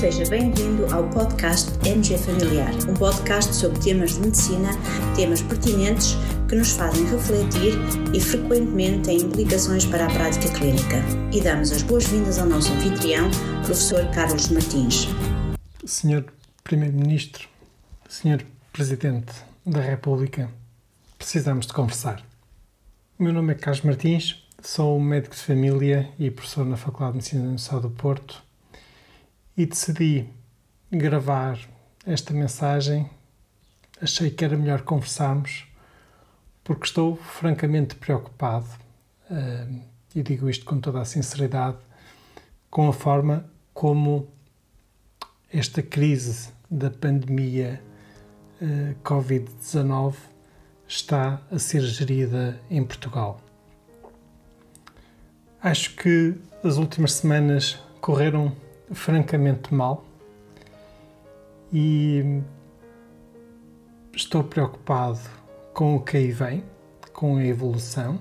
Seja bem-vindo ao podcast MG Familiar, um podcast sobre temas de medicina, temas pertinentes que nos fazem refletir e frequentemente têm implicações para a prática clínica. E damos as boas-vindas ao nosso anfitrião, professor Carlos Martins. Senhor Primeiro-Ministro, Senhor Presidente da República, precisamos de conversar. O meu nome é Carlos Martins, sou médico de família e professor na Faculdade de Medicina da Universidade do Porto e decidi gravar esta mensagem. Achei que era melhor conversarmos porque estou francamente preocupado, uh, e digo isto com toda a sinceridade, com a forma como esta crise da pandemia uh, Covid-19 está a ser gerida em Portugal. Acho que as últimas semanas correram francamente mal. E estou preocupado com o que aí vem, com a evolução.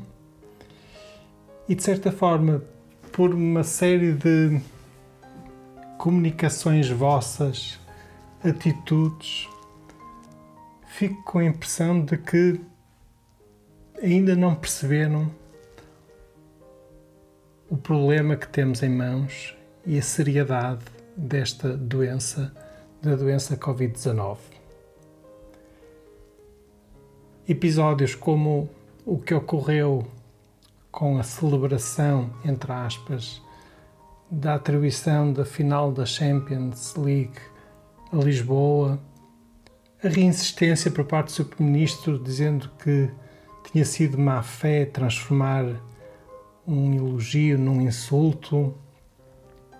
E de certa forma por uma série de comunicações vossas, atitudes, fico com a impressão de que ainda não perceberam o problema que temos em mãos e a seriedade desta doença, da doença Covid-19. Episódios como o que ocorreu com a celebração, entre aspas, da atribuição da final da Champions League a Lisboa, a reinsistência por parte do seu Primeiro-Ministro dizendo que tinha sido má fé transformar um elogio num insulto,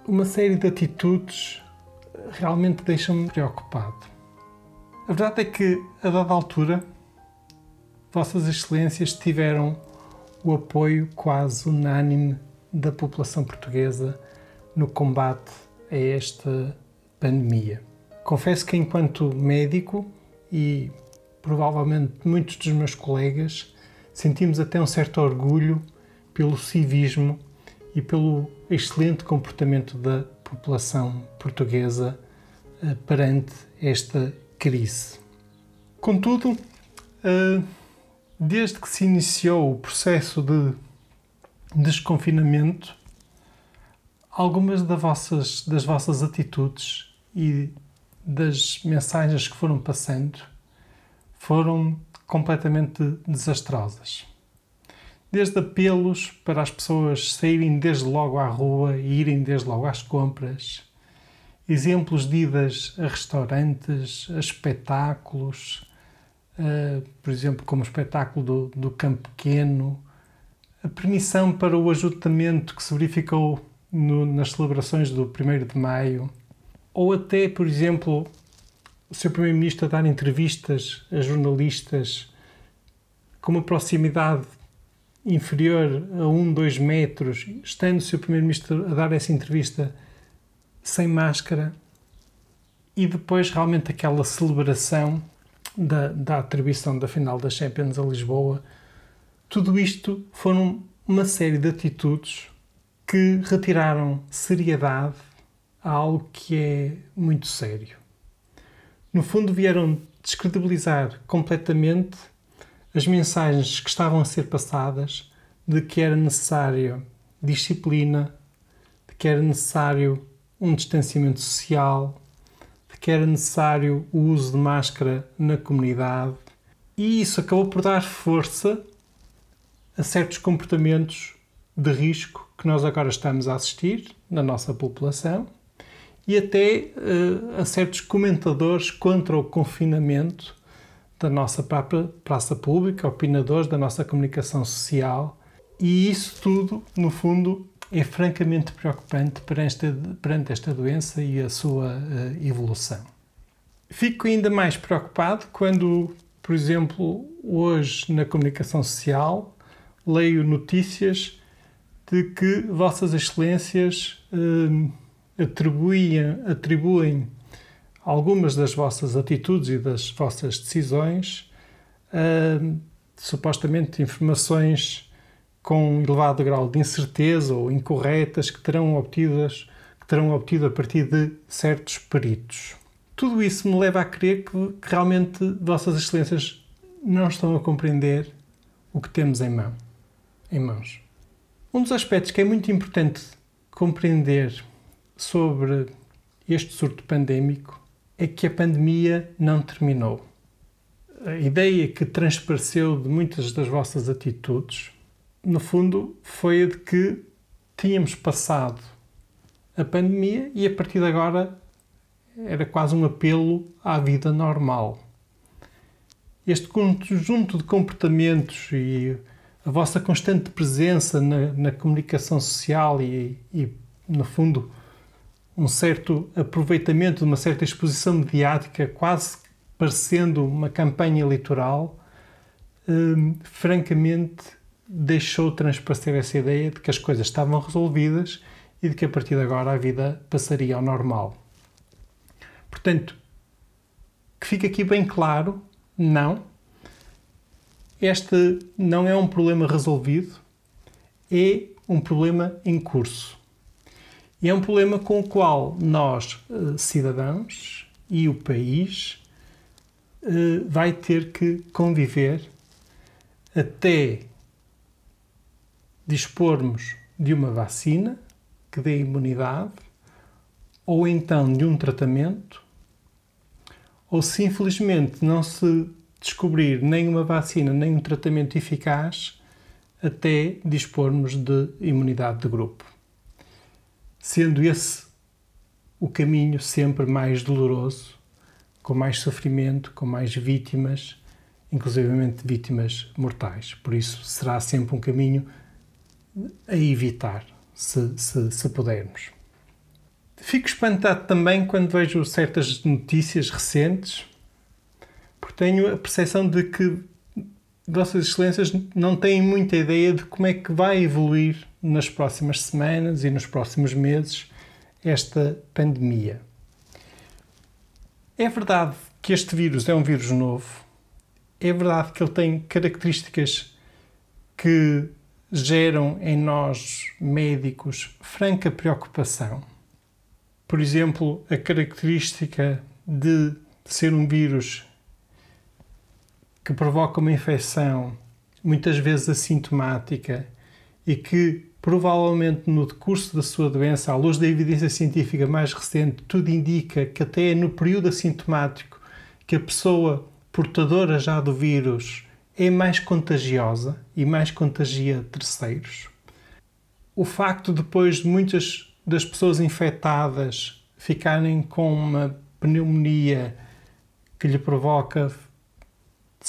uma série de atitudes realmente deixam-me preocupado. A verdade é que, a dada altura, Vossas Excelências tiveram o apoio quase unânime da população portuguesa no combate a esta pandemia. Confesso que, enquanto médico e provavelmente muitos dos meus colegas, sentimos até um certo orgulho pelo civismo e pelo excelente comportamento da população portuguesa uh, perante esta crise. Contudo, uh, desde que se iniciou o processo de desconfinamento, algumas das vossas, das vossas atitudes e das mensagens que foram passando foram completamente desastrosas desde apelos para as pessoas saírem desde logo à rua e irem desde logo às compras, exemplos de idas a restaurantes, a espetáculos, uh, por exemplo, como o espetáculo do, do Campo Pequeno, a permissão para o ajuntamento que se verificou no, nas celebrações do 1 de Maio, ou até, por exemplo, o Sr. Primeiro-Ministro a dar entrevistas a jornalistas com uma proximidade inferior a um, dois metros, estando o seu Primeiro-Ministro a dar essa entrevista sem máscara, e depois realmente aquela celebração da, da atribuição da final da Champions a Lisboa, tudo isto foram uma série de atitudes que retiraram seriedade a algo que é muito sério. No fundo, vieram descredibilizar completamente as mensagens que estavam a ser passadas de que era necessário disciplina, de que era necessário um distanciamento social, de que era necessário o uso de máscara na comunidade. E isso acabou por dar força a certos comportamentos de risco que nós agora estamos a assistir na nossa população e até uh, a certos comentadores contra o confinamento da nossa própria praça pública, opinadores da nossa comunicação social, e isso tudo, no fundo, é francamente preocupante perante esta, perante esta doença e a sua uh, evolução. Fico ainda mais preocupado quando, por exemplo, hoje na comunicação social leio notícias de que Vossas Excelências uh, atribuem, atribuem algumas das vossas atitudes e das vossas decisões, uh, supostamente informações com elevado grau de incerteza ou incorretas que terão obtidas, que terão obtido a partir de certos peritos. Tudo isso me leva a crer que, que realmente Vossas Excelências não estão a compreender o que temos em, mão, em mãos. Um dos aspectos que é muito importante compreender sobre este surto pandémico é que a pandemia não terminou. A ideia que transpareceu de muitas das vossas atitudes, no fundo, foi a de que tínhamos passado a pandemia e a partir de agora era quase um apelo à vida normal. Este conjunto de comportamentos e a vossa constante presença na, na comunicação social e, e, no fundo, um certo aproveitamento de uma certa exposição mediática, quase parecendo uma campanha eleitoral, hum, francamente deixou transparecer essa ideia de que as coisas estavam resolvidas e de que a partir de agora a vida passaria ao normal. Portanto, que fique aqui bem claro, não. Este não é um problema resolvido, é um problema em curso. E é um problema com o qual nós, eh, cidadãos e o país, eh, vai ter que conviver até dispormos de uma vacina que dê imunidade, ou então de um tratamento, ou se infelizmente não se descobrir nenhuma vacina nem um tratamento eficaz, até dispormos de imunidade de grupo sendo esse o caminho sempre mais doloroso, com mais sofrimento, com mais vítimas, inclusivamente vítimas mortais. Por isso, será sempre um caminho a evitar, se, se, se pudermos. Fico espantado também quando vejo certas notícias recentes, porque tenho a percepção de que Vossas Excelências não têm muita ideia de como é que vai evoluir nas próximas semanas e nos próximos meses esta pandemia. É verdade que este vírus é um vírus novo, é verdade que ele tem características que geram em nós médicos franca preocupação. Por exemplo, a característica de ser um vírus que provoca uma infecção, muitas vezes assintomática, e que provavelmente no decurso da sua doença, à luz da evidência científica mais recente, tudo indica que até no período assintomático que a pessoa portadora já do vírus é mais contagiosa e mais contagia terceiros. O facto depois de muitas das pessoas infectadas ficarem com uma pneumonia que lhe provoca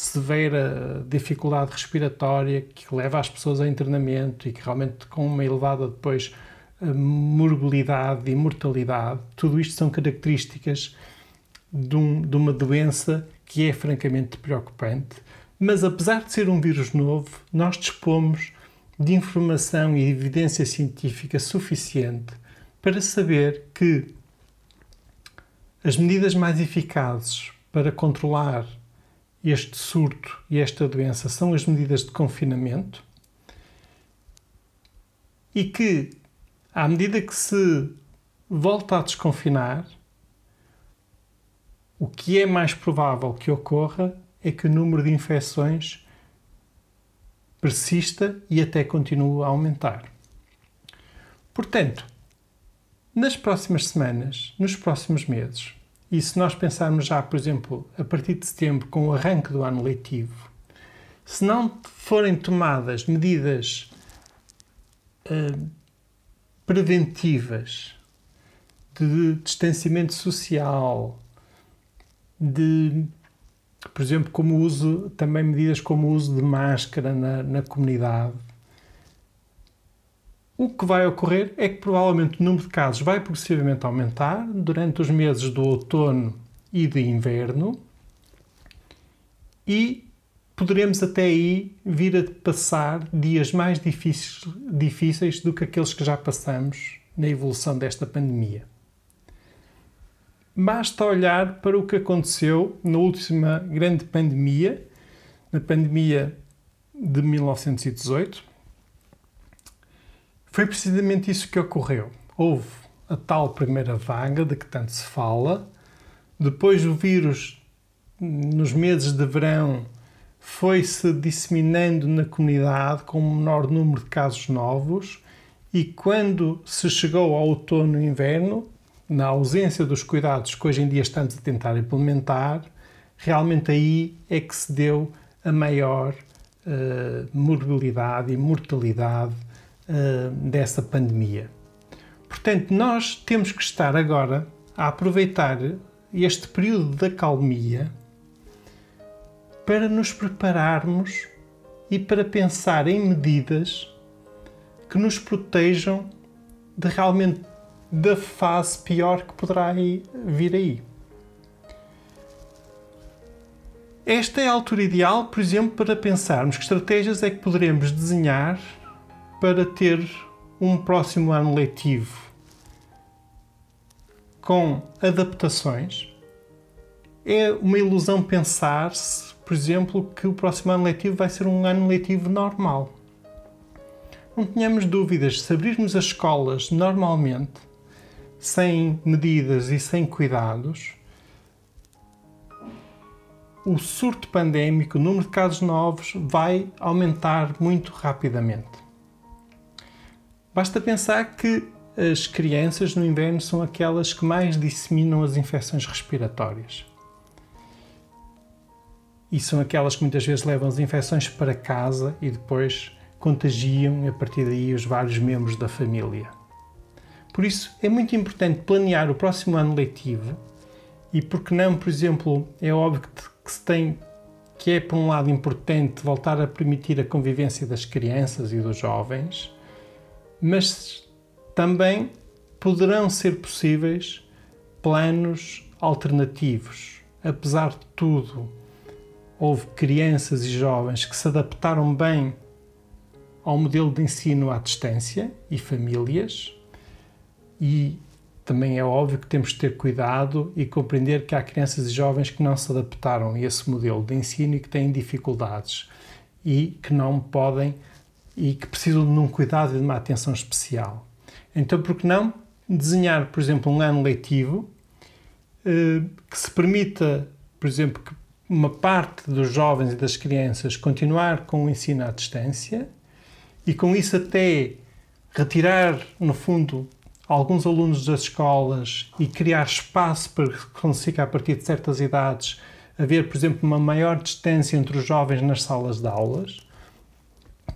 severa dificuldade respiratória que leva as pessoas a internamento e que realmente com uma elevada depois eh, morbilidade e mortalidade, tudo isto são características de, um, de uma doença que é francamente preocupante. Mas apesar de ser um vírus novo, nós dispomos de informação e evidência científica suficiente para saber que as medidas mais eficazes para controlar este surto e esta doença são as medidas de confinamento e que, à medida que se volta a desconfinar, o que é mais provável que ocorra é que o número de infecções persista e até continue a aumentar. Portanto, nas próximas semanas, nos próximos meses, e se nós pensarmos já, por exemplo, a partir de setembro, com o arranque do ano letivo, se não forem tomadas medidas uh, preventivas de distanciamento social, de, por exemplo, como uso, também medidas como o uso de máscara na, na comunidade, o que vai ocorrer é que provavelmente o número de casos vai progressivamente aumentar durante os meses do outono e de inverno e poderemos até aí vir a passar dias mais difíceis, difíceis do que aqueles que já passamos na evolução desta pandemia. Basta olhar para o que aconteceu na última grande pandemia, na pandemia de 1918, foi precisamente isso que ocorreu. Houve a tal primeira vaga de que tanto se fala. Depois o vírus, nos meses de verão, foi-se disseminando na comunidade com um menor número de casos novos e quando se chegou ao outono e inverno, na ausência dos cuidados que hoje em dia estamos a tentar implementar, realmente aí é que se deu a maior uh, morbilidade e mortalidade uh, dessa pandemia. Portanto, nós temos que estar agora a aproveitar este período da calmia para nos prepararmos e para pensar em medidas que nos protejam de realmente da fase pior que poderá vir aí. Esta é a altura ideal, por exemplo, para pensarmos que estratégias é que poderemos desenhar para ter um próximo ano letivo com adaptações. É uma ilusão pensar-se, por exemplo, que o próximo ano letivo vai ser um ano letivo normal. Não tenhamos dúvidas, se abrirmos as escolas normalmente, sem medidas e sem cuidados, o surto pandémico, o número de casos novos vai aumentar muito rapidamente. Basta pensar que as crianças no inverno são aquelas que mais disseminam as infecções respiratórias. E são aquelas que muitas vezes levam as infecções para casa e depois contagiam a partir daí os vários membros da família. Por isso é muito importante planear o próximo ano letivo e porque não, por exemplo, é óbvio que se tem que é por um lado importante voltar a permitir a convivência das crianças e dos jovens, mas também poderão ser possíveis planos alternativos. Apesar de tudo, houve crianças e jovens que se adaptaram bem ao modelo de ensino à distância e famílias, e também é óbvio que temos de ter cuidado e compreender que há crianças e jovens que não se adaptaram a esse modelo de ensino e que têm dificuldades e que não podem e que precisam de um cuidado e de uma atenção especial. Então, por que não desenhar, por exemplo, um ano letivo eh, que se permita, por exemplo, que uma parte dos jovens e das crianças continuar com o ensino à distância e com isso até retirar, no fundo, alguns alunos das escolas e criar espaço para que consiga, a partir de certas idades, haver, por exemplo, uma maior distância entre os jovens nas salas de aulas,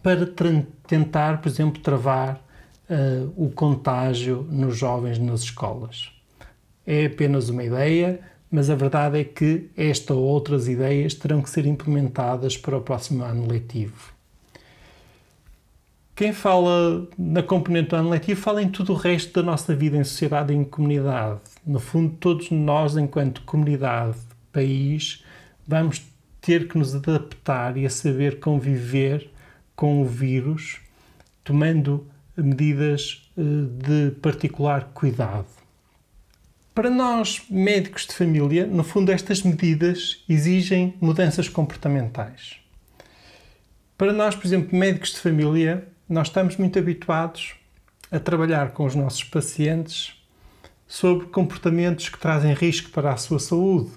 para tentar, por exemplo, travar uh, o contágio nos jovens nas escolas. É apenas uma ideia, mas a verdade é que esta ou outras ideias terão que ser implementadas para o próximo ano letivo. Quem fala na componente do ano letivo fala em tudo o resto da nossa vida em sociedade e em comunidade. No fundo, todos nós, enquanto comunidade, país, vamos ter que nos adaptar e a saber conviver com o vírus, tomando medidas eh, de particular cuidado. Para nós, médicos de família, no fundo, estas medidas exigem mudanças comportamentais. Para nós, por exemplo, médicos de família, nós estamos muito habituados a trabalhar com os nossos pacientes sobre comportamentos que trazem risco para a sua saúde.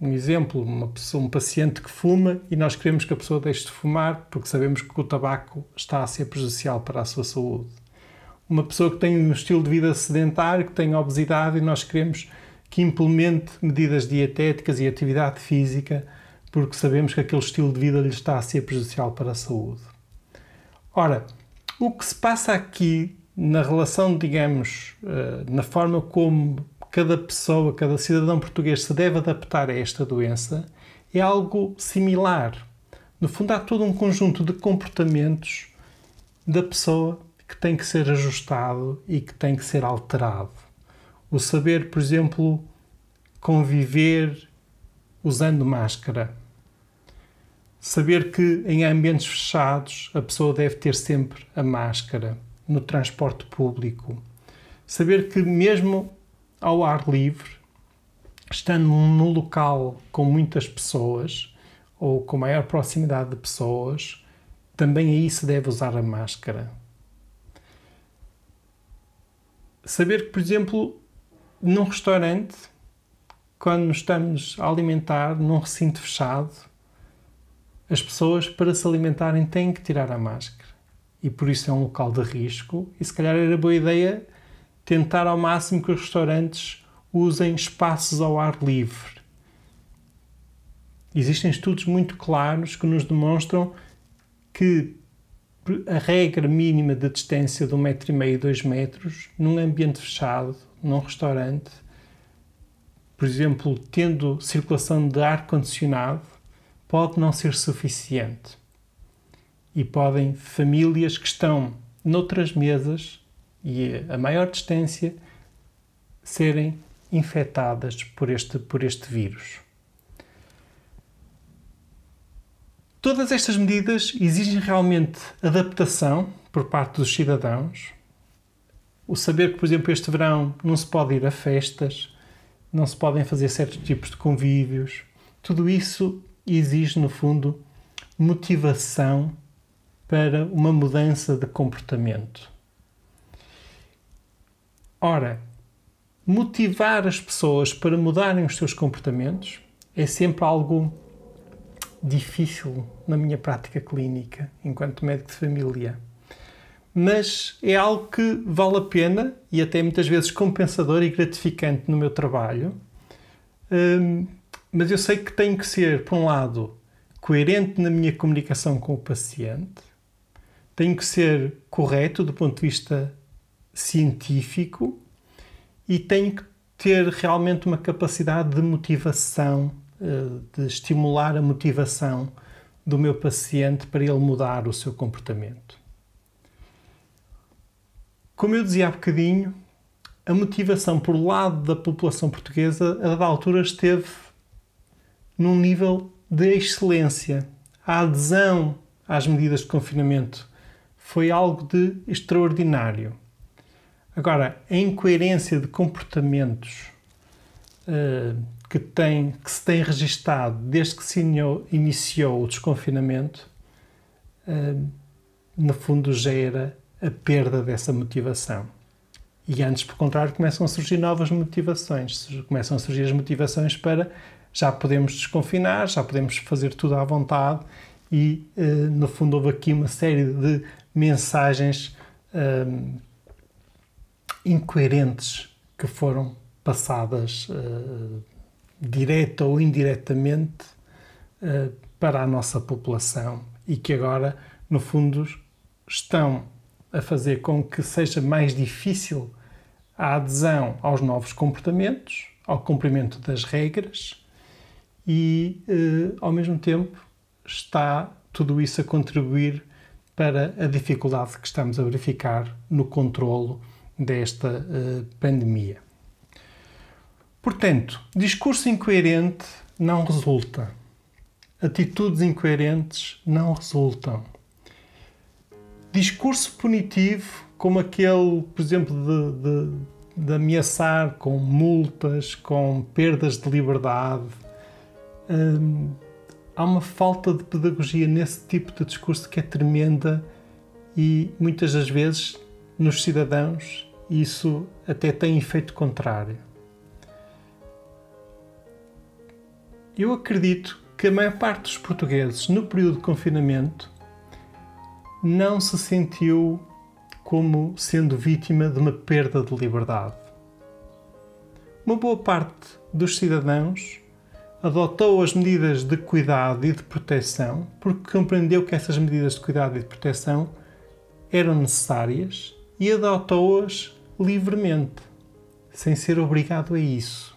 Um exemplo, uma pessoa, um paciente que fuma e nós queremos que a pessoa deixe de fumar porque sabemos que o tabaco está a ser prejudicial para a sua saúde. Uma pessoa que tem um estilo de vida sedentário, que tem obesidade e nós queremos que implemente medidas dietéticas e atividade física porque sabemos que aquele estilo de vida lhe está a ser prejudicial para a saúde. Ora, o que se passa aqui na relação, digamos, eh, na forma como cada pessoa, cada cidadão português se deve adaptar a esta doença, é algo similar. No fundo, há todo um conjunto de comportamentos da pessoa que tem que ser ajustado e que tem que ser alterado. O saber, por exemplo, conviver usando máscara Saber que em ambientes fechados a pessoa deve ter sempre a máscara no transporte público. Saber que, mesmo ao ar livre, estando num local com muitas pessoas ou com maior proximidade de pessoas, também aí se deve usar a máscara. saber que, por exemplo, num restaurante, quando nos estamos a alimentar num recinto fechado, as pessoas, para se alimentarem, têm que tirar a máscara. E por isso é um local de risco. E se calhar era boa ideia tentar ao máximo que os restaurantes usem espaços ao ar livre. Existem estudos muito claros que nos demonstram que a regra mínima de distância de um metro e meio, dois metros, num ambiente fechado, num restaurante, por exemplo, tendo circulação de ar condicionado, pode não ser suficiente. E podem famílias que estão noutras mesas e a maior distância serem infectadas por este, por este vírus. Todas estas medidas exigem realmente adaptação por parte dos cidadãos. O saber que, por exemplo, este verão não se pode ir a festas, não se podem fazer certos tipos de convívios, tudo isso exige, no fundo, motivação para uma mudança de comportamento. Ora, motivar as pessoas para mudarem os seus comportamentos é sempre algo difícil na minha prática clínica enquanto médico de família. Mas é algo que vale a pena e até muitas vezes compensador e gratificante no meu trabalho. Hum, mas eu sei que tenho que ser, por um lado, coerente na minha comunicação com o paciente, tenho que ser correto do ponto de vista científico e tenho que ter realmente uma capacidade de motivação, eh, de estimular a motivação do meu paciente para ele mudar o seu comportamento. Como eu dizia há bocadinho, a motivação por lado da população portuguesa, a dada altura, esteve num nível de excelência. A adesão às medidas de confinamento foi algo de extraordinário. Agora, a incoerência de comportamentos uh, que, tem, que se tem registado desde que se iniciou o desconfinamento, uh, no fundo gera a perda dessa motivação. E antes, por contrário, começam a surgir novas motivações. Começam a surgir as motivações para já podemos desconfinar, já podemos fazer tudo à vontade e, uh, no fundo, houve aqui uma série de mensagens incoerentes que foram passadas uh, direta ou indiretamente uh, para a nossa população e que agora, no fundo, estão a fazer com que seja mais difícil a adesão aos novos comportamentos, ao cumprimento das regras e, uh, ao mesmo tempo, está tudo isso a contribuir para a dificuldade que estamos a verificar no controlo desta uh, pandemia. Portanto, discurso incoerente não resulta. Atitudes incoerentes não resultam. Discurso punitivo, como aquele, por exemplo, de, de, de ameaçar com multas, com perdas de liberdade, hum, há uma falta de pedagogia nesse tipo de discurso que é tremenda e muitas das vezes nos cidadãos isso até tem efeito contrário. Eu acredito que a maior parte dos portugueses, no período de confinamento, não se sentiu como sendo vítima de uma perda de liberdade. Uma boa parte dos cidadãos adotou as medidas de cuidado e de proteção porque compreendeu que essas medidas de cuidado e de proteção eram necessárias e adotou-as livremente, sem ser obrigado a isso.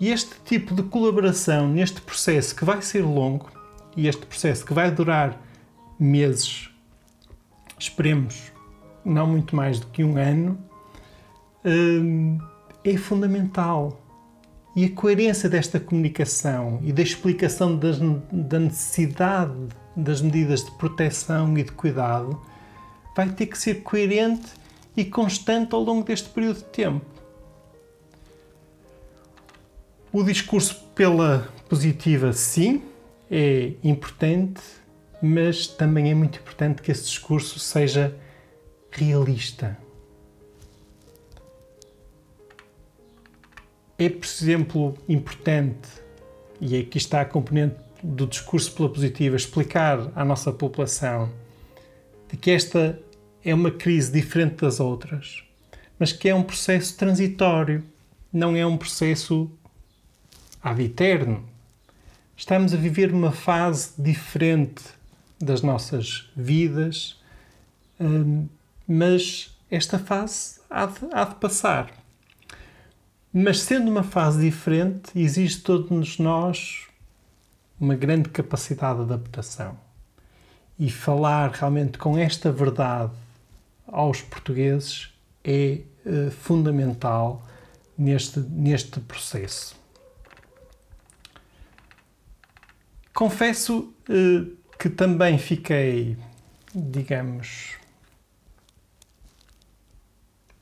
E este tipo de colaboração neste processo que vai ser longo e este processo que vai durar meses, esperemos não muito mais do que um ano, hum, é fundamental. E a coerência desta comunicação e da explicação das, da necessidade das medidas de proteção e de cuidado vai ter que ser coerente e constante ao longo deste período de tempo. O discurso pela positiva, sim, é importante, mas também é muito importante que esse discurso seja realista. É, por exemplo, importante, e aqui está a componente do discurso pela positiva, explicar à nossa população de que esta é uma crise diferente das outras, mas que é um processo transitório, não é um processo ad eterno. Estamos a viver uma fase diferente das nossas vidas, hum, mas esta fase há de, há de passar. Mas sendo uma fase diferente, existe todos nós uma grande capacidade de adaptação. E falar realmente com esta verdade aos portugueses é uh, fundamental neste, neste processo. Confesso uh, que também fiquei, digamos,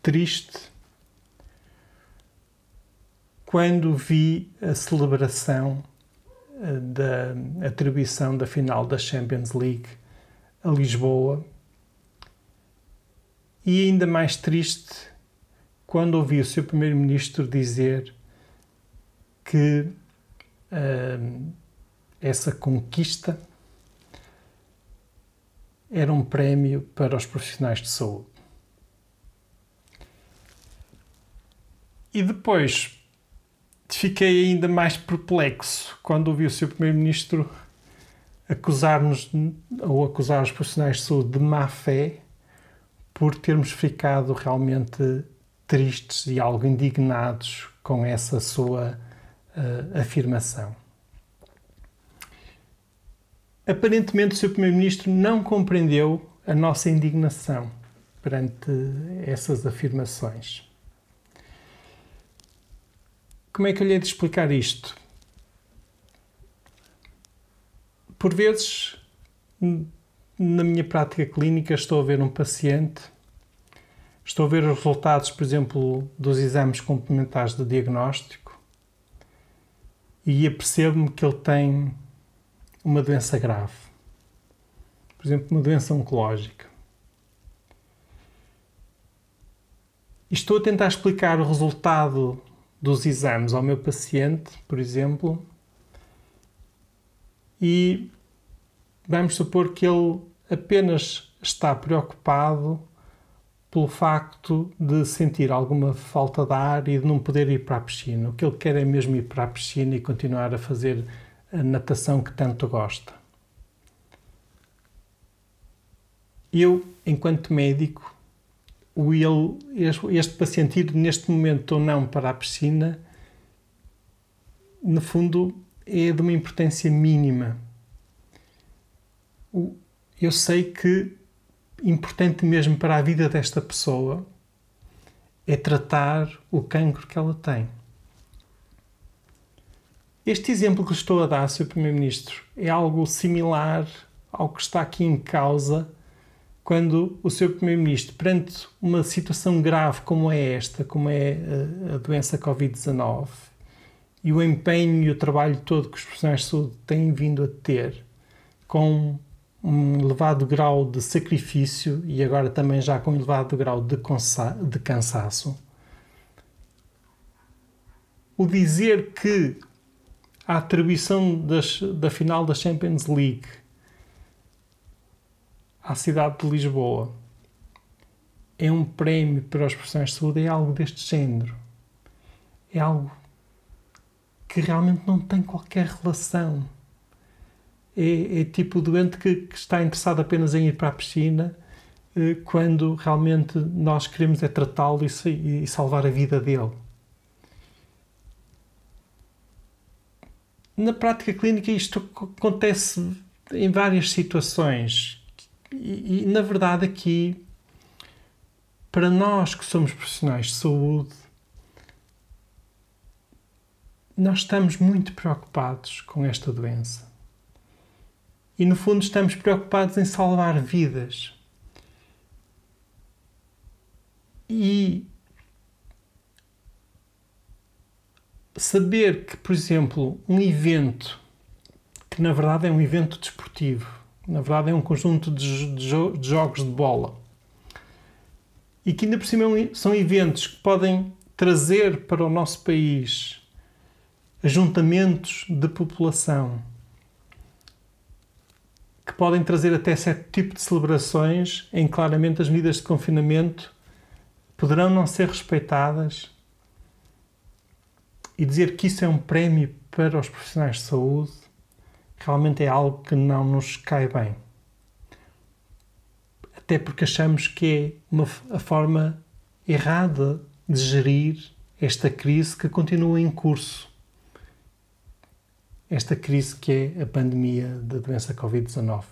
triste quando vi a celebração uh, da atribuição da final da Champions League a Lisboa e ainda mais triste quando ouvi o seu primeiro-ministro dizer que uh, essa conquista era um prémio para os profissionais de saúde. E depois fiquei ainda mais perplexo quando ouvi o seu primeiro-ministro acusar-nos ou acusar os profissionais de saúde de má fé por termos ficado realmente tristes e algo indignados com essa sua uh, afirmação. Aparentemente, o Sr. Primeiro-Ministro não compreendeu a nossa indignação perante essas afirmações. Como é que eu lhe hei de explicar isto? Por vezes, na minha prática clínica, estou a ver um paciente, estou a ver os resultados, por exemplo, dos exames complementares de diagnóstico e apercebo-me que ele tem uma doença grave. Por exemplo, uma doença oncológica. E estou a tentar explicar o resultado dos exames ao meu paciente, por exemplo, e vamos supor que ele apenas está preocupado pelo facto de sentir alguma falta de ar e de não poder ir para a piscina. O que ele quer é mesmo ir para a piscina e continuar a fazer a natação que tanto gosta. Eu, enquanto médico, o este paciente ir neste momento ou não para a piscina, no fundo, é de uma importância mínima eu sei que importante mesmo para a vida desta pessoa é tratar o cancro que ela tem. Este exemplo que estou a dar, Sr. Primeiro-Ministro, é algo similar ao que está aqui em causa quando o Sr. Primeiro-Ministro, perante uma situação grave como é esta, como é a doença Covid-19, e o empenho e o trabalho todo que os profissionais de saúde têm vindo a ter com um elevado grau de sacrifício e agora também já com um elevado grau de, de cansaço. O dizer que a atribuição das, da final da Champions League à cidade de Lisboa é um prémio para os profissionais de saúde é algo deste género. É algo que realmente não tem qualquer relação é, é tipo o doente que, que, está interessado apenas em ir para a piscina eh, quando realmente nós queremos é tratá-lo e, e salvar a vida dele. Na prática clínica isto acontece em várias situações e, e, na verdade aqui para nós que somos profissionais de saúde nós estamos muito preocupados com esta doença e no fundo estamos preocupados em salvar vidas. E saber que, por exemplo, um evento que na verdade é um evento desportivo, na verdade é um conjunto de, de, de jogos de bola, e que ainda por cima é são eventos que podem trazer para o nosso país ajuntamentos de população que podem trazer até certo tipo de celebrações em claramente as medidas de confinamento poderão não ser respeitadas e dizer que isso é um prémio para os profissionais de saúde realmente é algo que não nos cai bem. Até porque achamos que é uma, a forma errada de gerir esta crise que continua em curso. Esta crise que é a pandemia da doença Covid-19.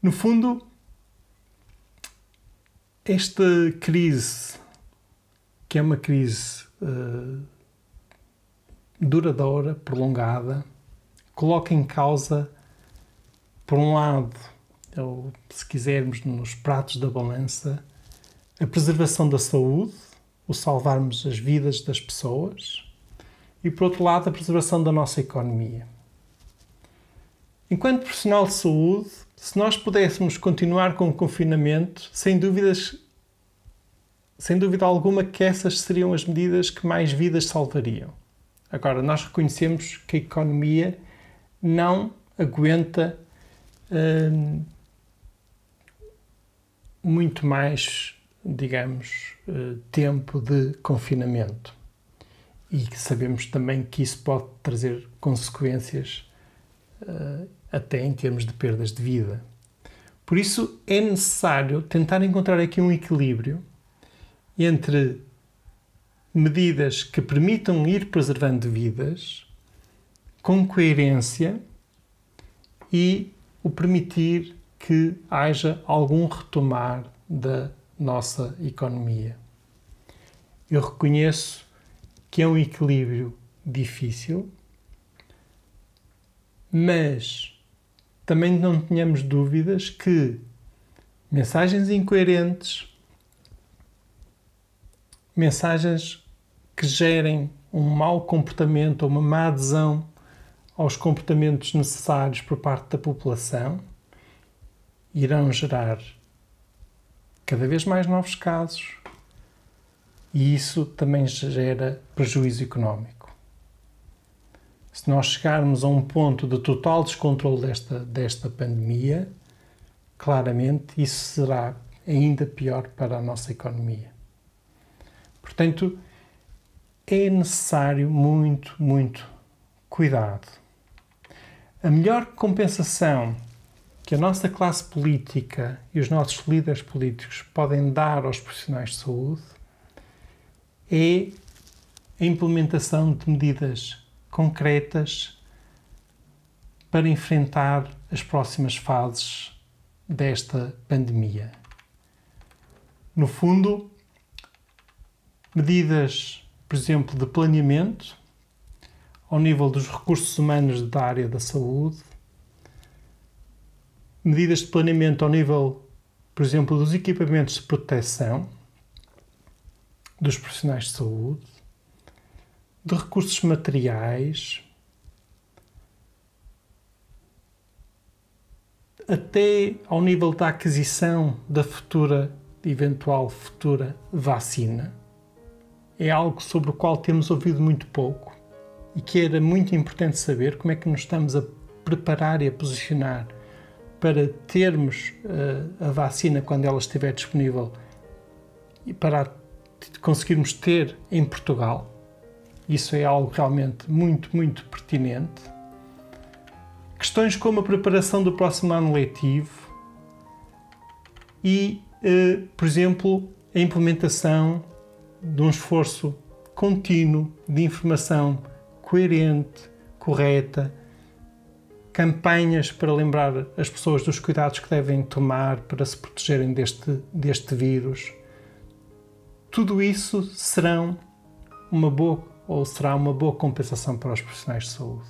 No fundo, esta crise, que é uma crise uh, duradoura, prolongada, coloca em causa, por um lado, ou se quisermos, nos pratos da balança, a preservação da saúde, o salvarmos as vidas das pessoas, e por outro lado, a preservação da nossa economia. Enquanto profissional de saúde, se nós pudéssemos continuar com o confinamento, sem dúvidas, sem dúvida alguma que essas seriam as medidas que mais vidas salvariam. Agora, nós reconhecemos que a economia não aguenta hum, muito mais, digamos, uh, tempo de confinamento. E sabemos também que isso pode trazer consequências uh, até em termos de perdas de vida. Por isso é necessário tentar encontrar aqui um equilíbrio entre medidas que permitam ir preservando vidas com coerência e o permitir que haja algum retomar da nossa economia. Eu reconheço que é um equilíbrio difícil, mas também não tenhamos dúvidas que mensagens incoerentes, mensagens que gerem um mau comportamento ou uma má adesão aos comportamentos necessários por parte da população irão gerar cada vez mais novos casos e isso também gera prejuízo económico. Se nós chegarmos a um ponto de total descontrole desta, desta pandemia, claramente isso será ainda pior para a nossa economia. Portanto, é necessário muito, muito cuidado. A melhor compensação que a nossa classe política e os nossos líderes políticos podem dar aos profissionais de saúde é a implementação de medidas concretas para enfrentar as próximas fases desta pandemia. No fundo, medidas por exemplo, de planeamento ao nível dos recursos humanos da área da saúde, medidas de planeamento ao nível, por exemplo, dos equipamentos de proteção dos profissionais de saúde, de recursos materiais, até ao nível da aquisição da futura, eventual futura vacina. É algo sobre o qual temos ouvido muito pouco e que era muito importante saber como é que nos estamos a preparar e a posicionar para termos uh, a vacina quando ela estiver disponível e para conseguirmos ter em Portugal. Isso é algo realmente muito, muito pertinente. Questões como a preparação do próximo ano letivo e, uh, por exemplo, a implementação de um esforço contínuo de informação coerente, correta, campanhas para lembrar as pessoas dos cuidados que devem tomar para se protegerem deste, deste vírus. Tudo isso serão uma boa ou será uma boa compensação para os profissionais de saúde.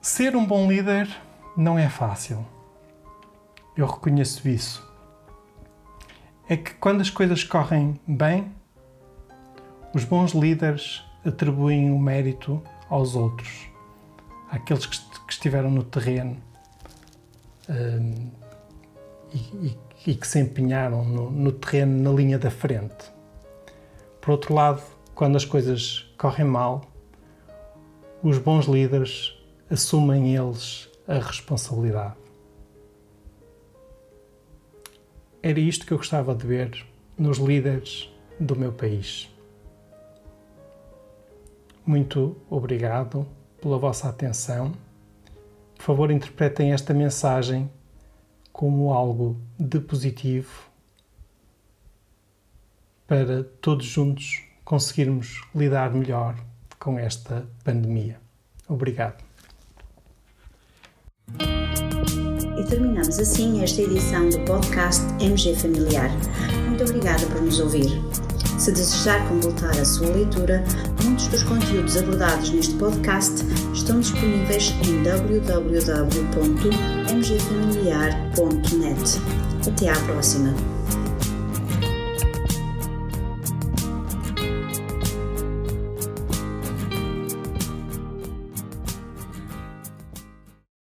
Ser um bom líder não é fácil. Eu reconheço isso é que quando as coisas correm bem, os bons líderes atribuem o mérito aos outros, àqueles que estiveram no terreno, um, e, e, que se empenharam no, no terreno, na linha da frente. Por outro lado, quando as coisas correm mal, os bons líderes assumem eles a responsabilidade. Era isto que eu gostava de ver nos líderes do meu país. Muito obrigado pela vossa atenção. Por favor, interpretem esta mensagem como algo de positivo para todos juntos conseguirmos lidar melhor com esta pandemia. Obrigado. E terminamos assim esta edição do podcast MG Familiar. Muito obrigada por nos ouvir. Se desejar completar a sua leitura, muitos dos conteúdos abordados neste podcast estão disponíveis em www.mgfamiliar.net. Até à próxima!